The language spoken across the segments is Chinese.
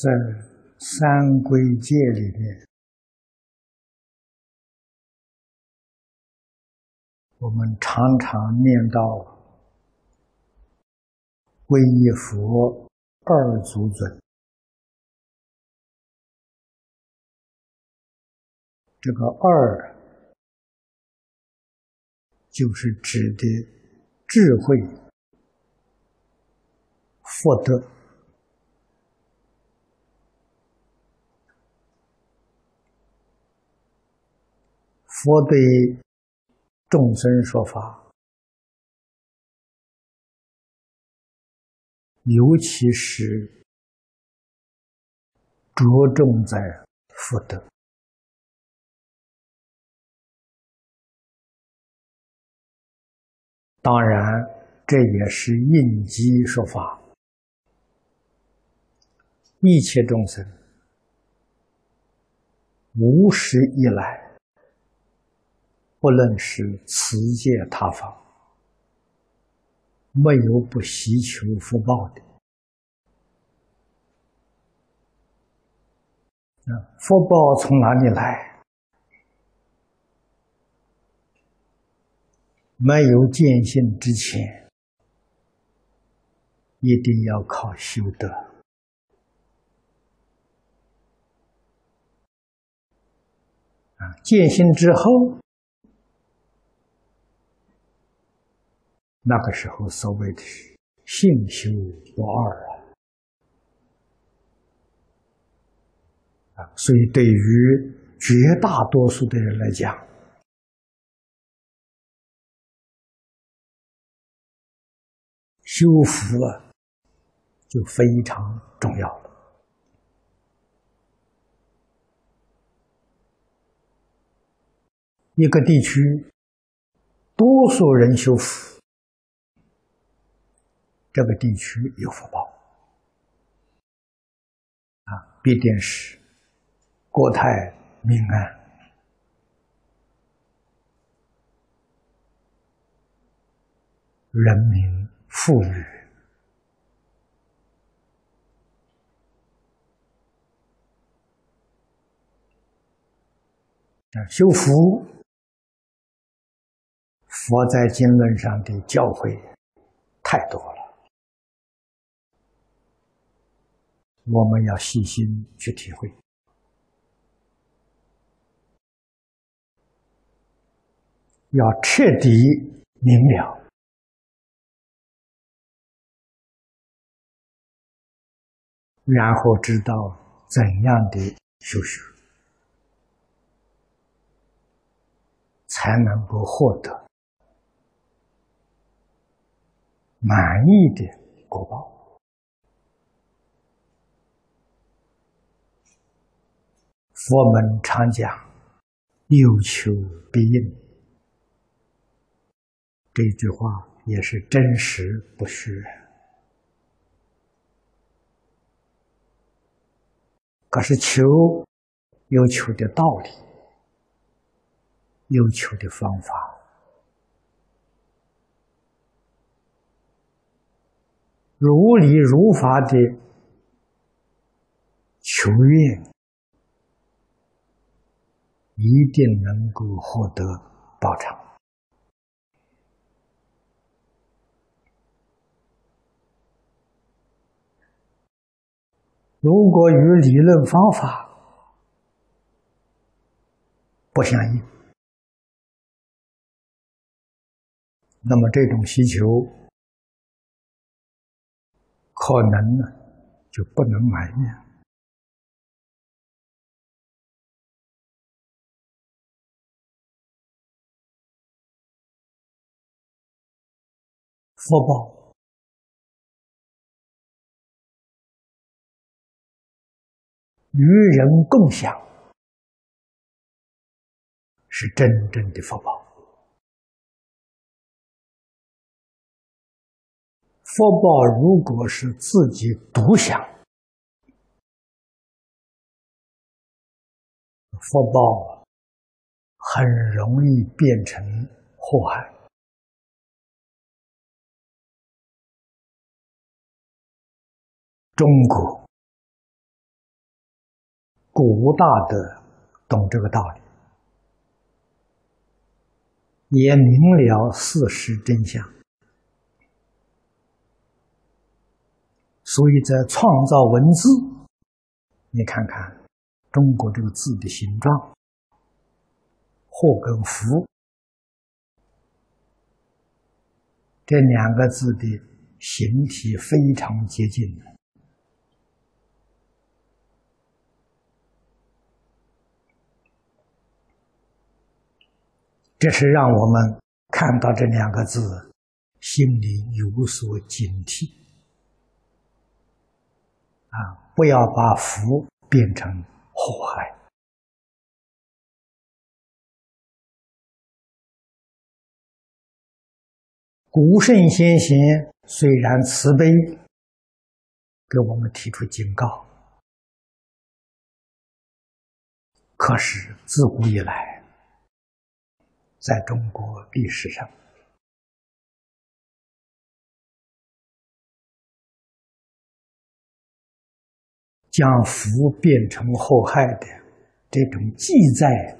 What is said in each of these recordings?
在三归戒里面，我们常常念到皈依佛二祖尊，这个二就是指的智慧、福德。佛对众生说法，尤其是着重在福德。当然，这也是应机说法，一切众生无始以来。不论是持戒他方，没有不希求福报的。福报从哪里来？没有见性之前，一定要靠修德。啊，见性之后。那个时候，所谓的“性修不二”啊，啊，所以对于绝大多数的人来讲，修福啊，就非常重要了。一个地区，多数人修福。这个地区有福报啊，必定是国泰民安，人民富裕，修福。佛在经论上的教诲太多了。我们要细心去体会，要彻底明了，然后知道怎样的修学，才能够获得满意的果报。我们常讲“有求必应”，这句话也是真实不虚。可是求有求的道理，有求的方法，如理如法的求愿。一定能够获得报偿。如果与理论方法不相应，那么这种需求可能呢就不能满意。福报与人共享，是真正的福报。福报如果是自己独享，福报很容易变成祸害。中国。古大德懂这个道理，也明了事实真相，所以在创造文字，你看看中国这个字的形状，祸跟福。这两个字的形体非常接近的。这是让我们看到这两个字，心里有所警惕啊！不要把福变成祸害。古圣先贤虽然慈悲，给我们提出警告，可是自古以来。在中国历史上，将福变成祸害的这种记载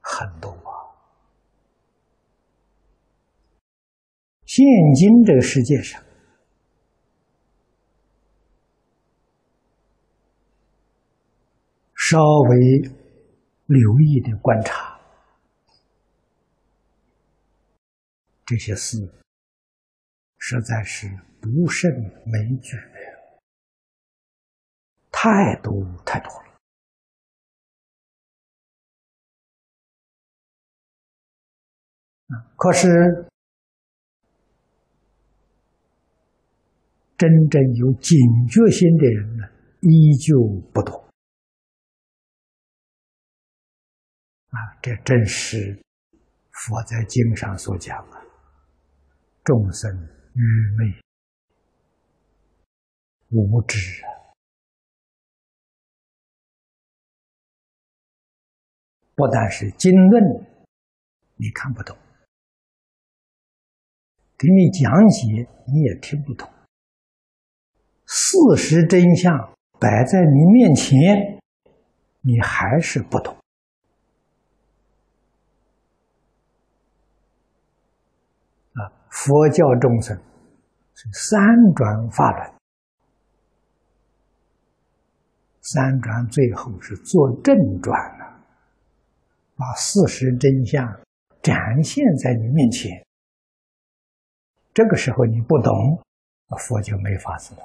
很多啊。现今这个世界上，稍微留意的观察。这些事实在是不胜枚举，太多太多了。可是真正有警觉心的人呢，依旧不多。啊，这正是佛在经上所讲的。众生愚昧无知啊！不但是经论你看不懂，给你讲解你也听不懂，事实真相摆在你面前，你还是不懂。佛教众生是三转法轮，三转最后是做正转了，把事实真相展现在你面前。这个时候你不懂，佛就没法子了。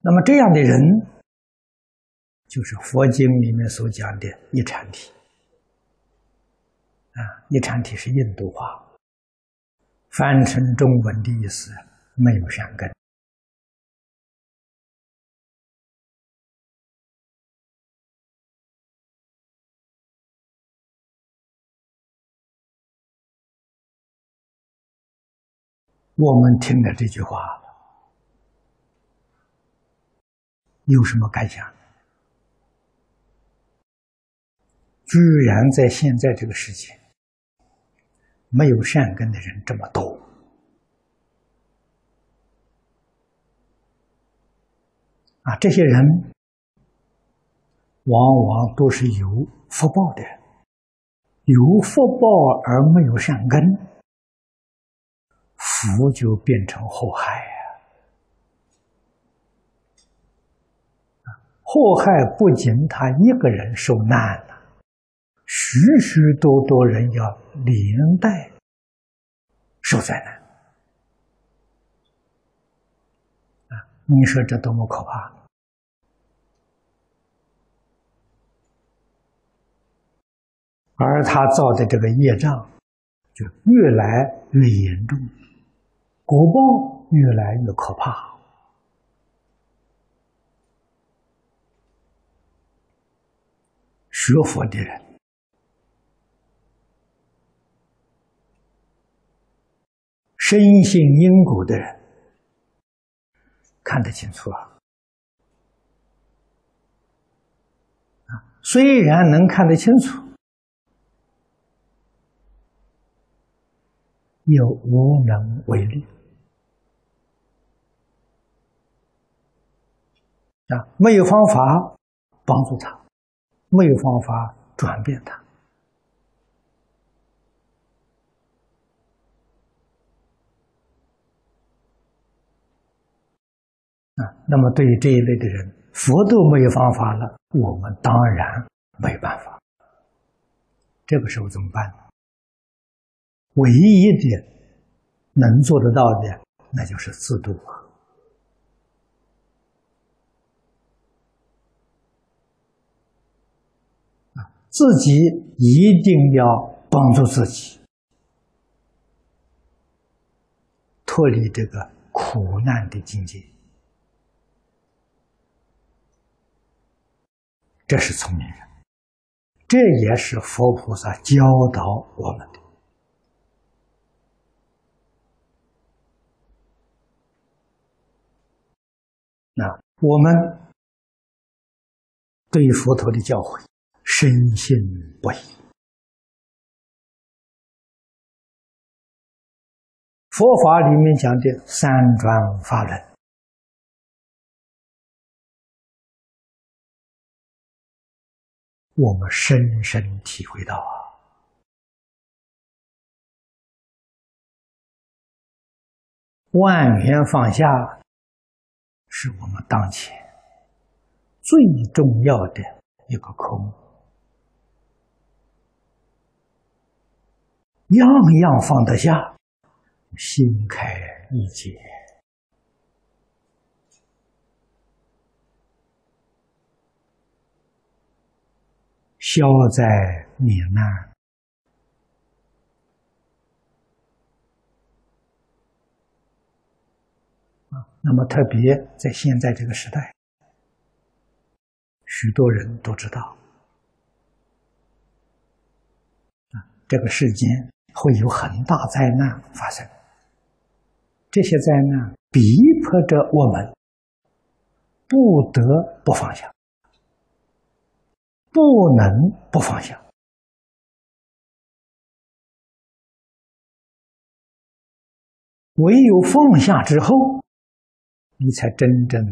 那么这样的人。就是佛经里面所讲的一禅体，啊，一禅体是印度话，翻成中文的意思没有善根。我们听了这句话，有什么感想？居然在现在这个世界，没有善根的人这么多啊！这些人往往都是有福报的，有福报而没有善根，福就变成祸害呀！祸害不仅他一个人受难了。许许多多人要连带受灾难啊！你说这多么可怕！而他造的这个业障就越来越严重，果报越来越可怕。学佛的人。深信因果的人看得清楚啊！啊，虽然能看得清楚，又无能为力啊！没有方法帮助他，没有方法转变他啊！那么，对于这一类的人，佛都没有方法了，我们当然没办法。这个时候怎么办？唯一的能做得到的，那就是自度啊！自己一定要帮助自己，脱离这个苦难的境界，这是聪明人，这也是佛菩萨教导我们的。那我们对佛陀的教诲深信不疑。佛法里面讲的三转法轮，我们深深体会到啊，万缘放下。是我们当前最重要的一个空，样样放得下，心开意解，消灾免难啊。那么，特别在现在这个时代，许多人都知道，啊，这个世间会有很大灾难发生。这些灾难逼迫着我们不得不放下，不能不放下。唯有放下之后。你才真正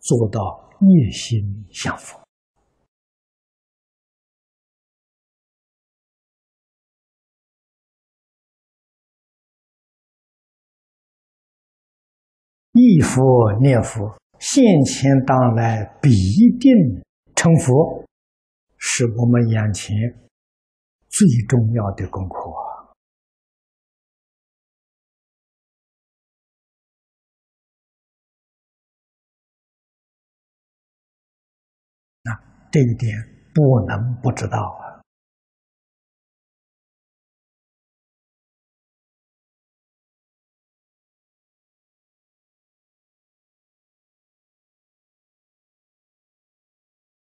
做到一心向佛，一佛念佛，现前当来必定成佛，是我们眼前最重要的功课。这一点不能不知道啊！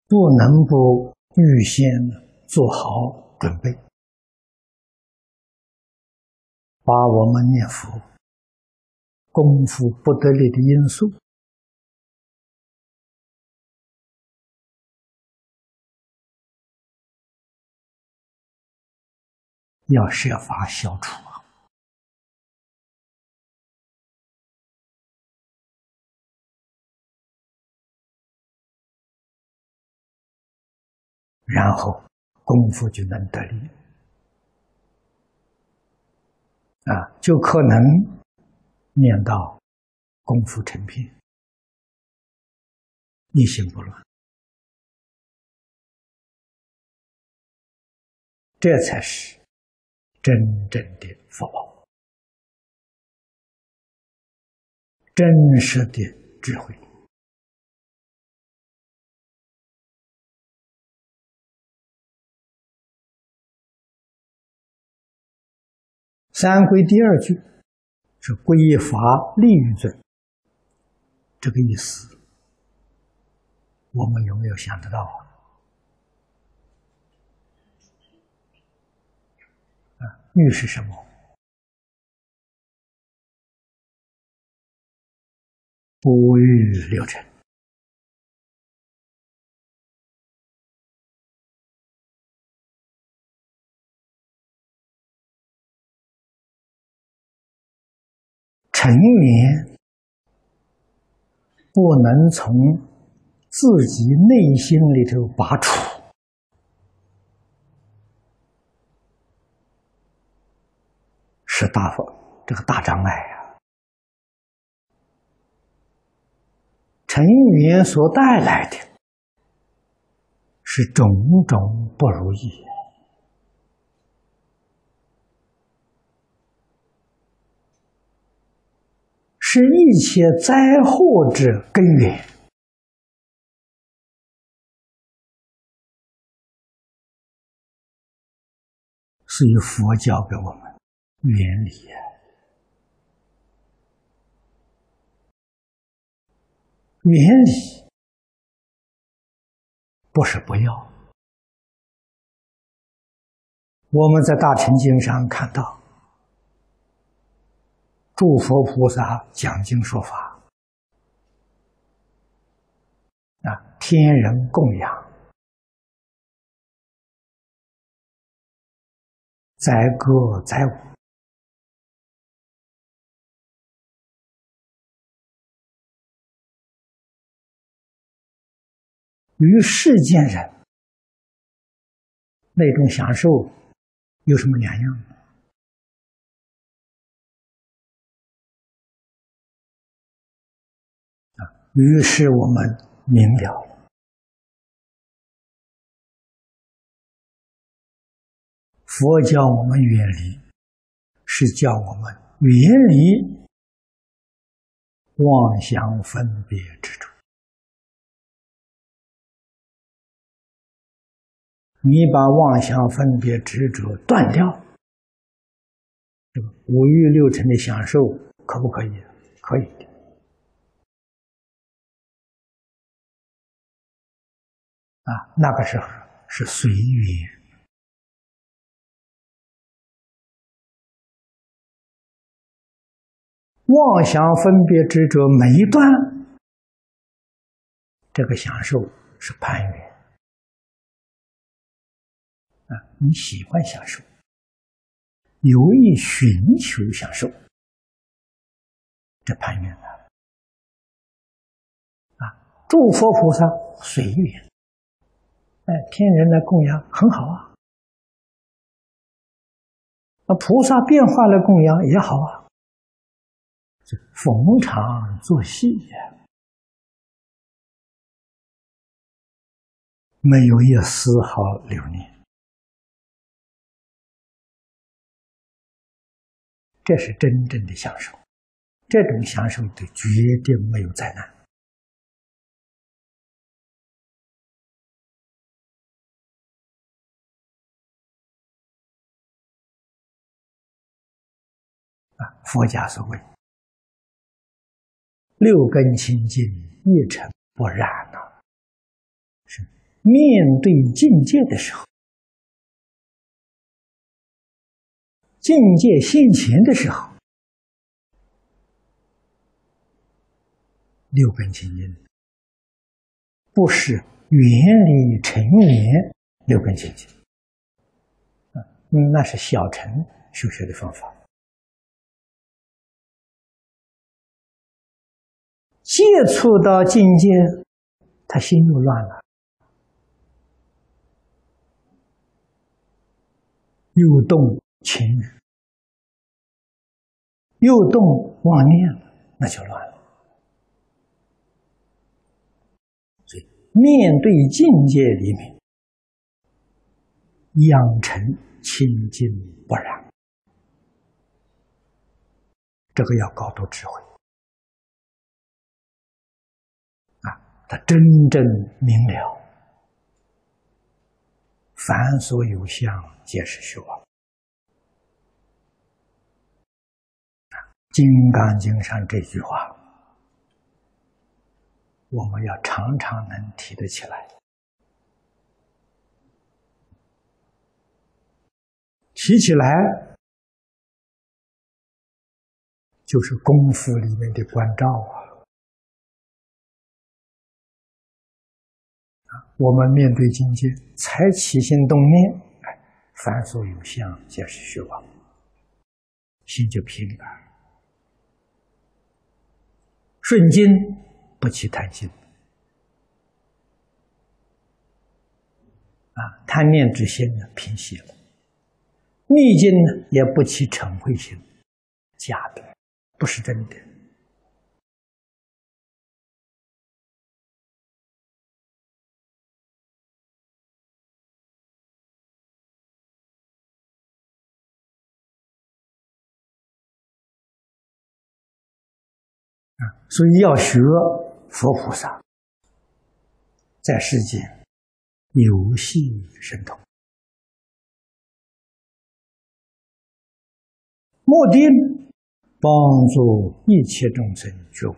不能不预先做好准备，把我们念佛功夫不得力的因素。要设法消除然后功夫就能得力啊，就可能念到功夫成片，一心不乱，这才是。真正的福报，真实的智慧。三归第二句是“归法利于罪”，这个意思，我们有没有想得到啊？欲是什么？不欲六尘。成缘不能从自己内心里头拔除，是大佛这个大障碍呀。成缘所带来的是种种不如意。是一切灾祸之根源，所以佛教给我们原理呀，原理不是不要。我们在《大乘经》上看到。诸佛菩萨讲经说法，啊，天人供养，载歌载舞，与世间人那种享受有什么两样呢？于是我们明了，佛教我们远离，是叫我们远离妄想分别执着。你把妄想分别执着断掉，五欲六尘的享受可不可以？可以。啊，那个时候是随缘，妄想分别执着没断，这个享受是攀缘。啊，你喜欢享受，有意寻求享受，这攀缘了。啊，诸佛菩萨随缘。哎，天人来供养很好啊，那菩萨变化来供养也好啊，这逢场作戏呀，没有一丝毫留念，这是真正的享受，这种享受的绝对没有灾难。啊，佛家所谓六根清净，一尘不染呐，是面对境界的时候，境界现前的时候，六根清净，不是原理成缘六根清净啊，那是小乘修学的方法。接触到境界，他心又乱了，又动情欲，又动妄念了，那就乱了。所以，面对境界里面，养成清净不染，这个要高度智慧。他真正明了，凡所有相，皆是虚妄。《金刚经》上这句话，我们要常常能提得起来，提起来就是功夫里面的关照啊。我们面对境界，才起心动念，哎，凡所有相，皆是虚妄，心就平了。顺境不起贪心，啊，贪念之心呢平息了；逆境呢也不起嗔恚心，假的，不是真的。啊所以要学佛菩萨，在世间游戏神通，目的帮助一切众生觉悟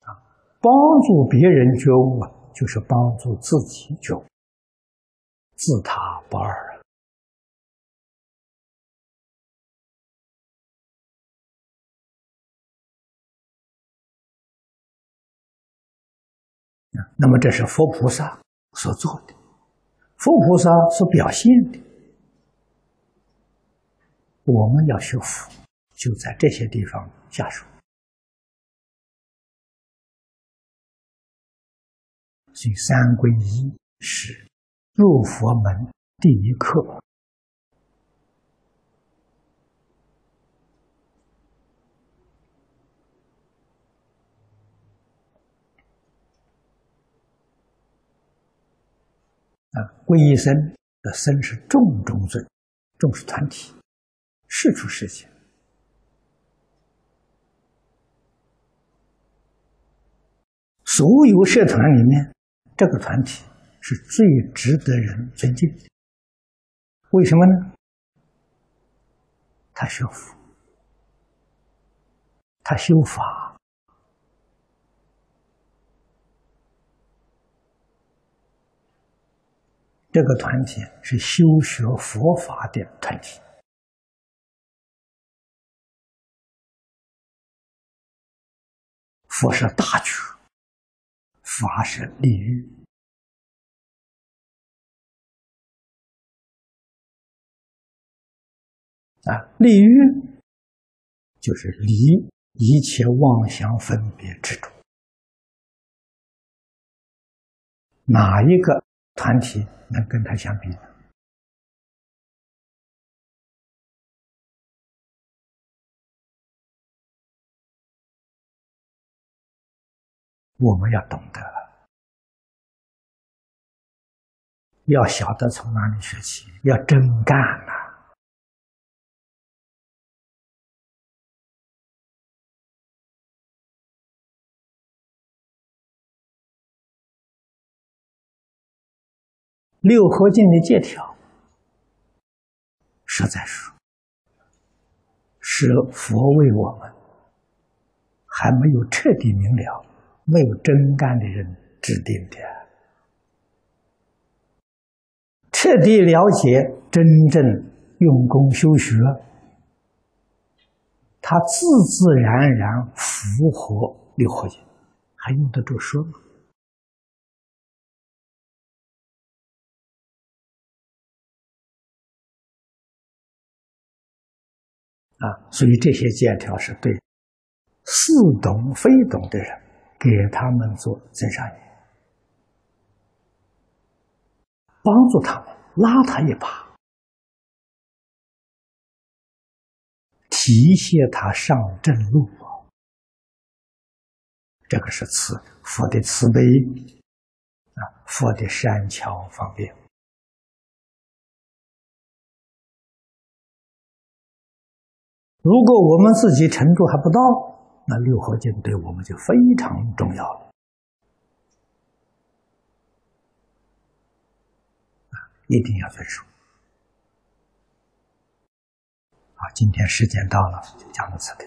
啊，帮助别人觉悟啊，就是帮助自己觉悟，自他不二。那么，这是佛菩萨所做的，佛菩萨所表现的。我们要学佛，就在这些地方下手。所以，三皈依是入佛门第一课。为一生的生是重中尊，众是团体，世出世间，所有社团里面，这个团体是最值得人尊敬的。为什么呢？他学佛，他修法。这个团体是修学佛法的团体，佛是大觉，法是利欲啊，利欲就是离一切妄想分别执着，哪一个团体？能跟他相比。的，我们要懂得，要晓得从哪里学习，要真干。六合敬的借条，实在是是佛为我们还没有彻底明了、没有真干的人制定的。彻底了解、真正用功修学，他自自然然符合六合敬，还用得着说吗？啊，所以这些借条是对似懂非懂的人，给他们做增上缘，帮助他们，拉他一把，提携他上正路这个是慈佛的慈悲啊，佛的善巧方便。如果我们自己程度还不到，那六合敬对我们就非常重要了。一定要遵守。好，今天时间到了，就讲到此地。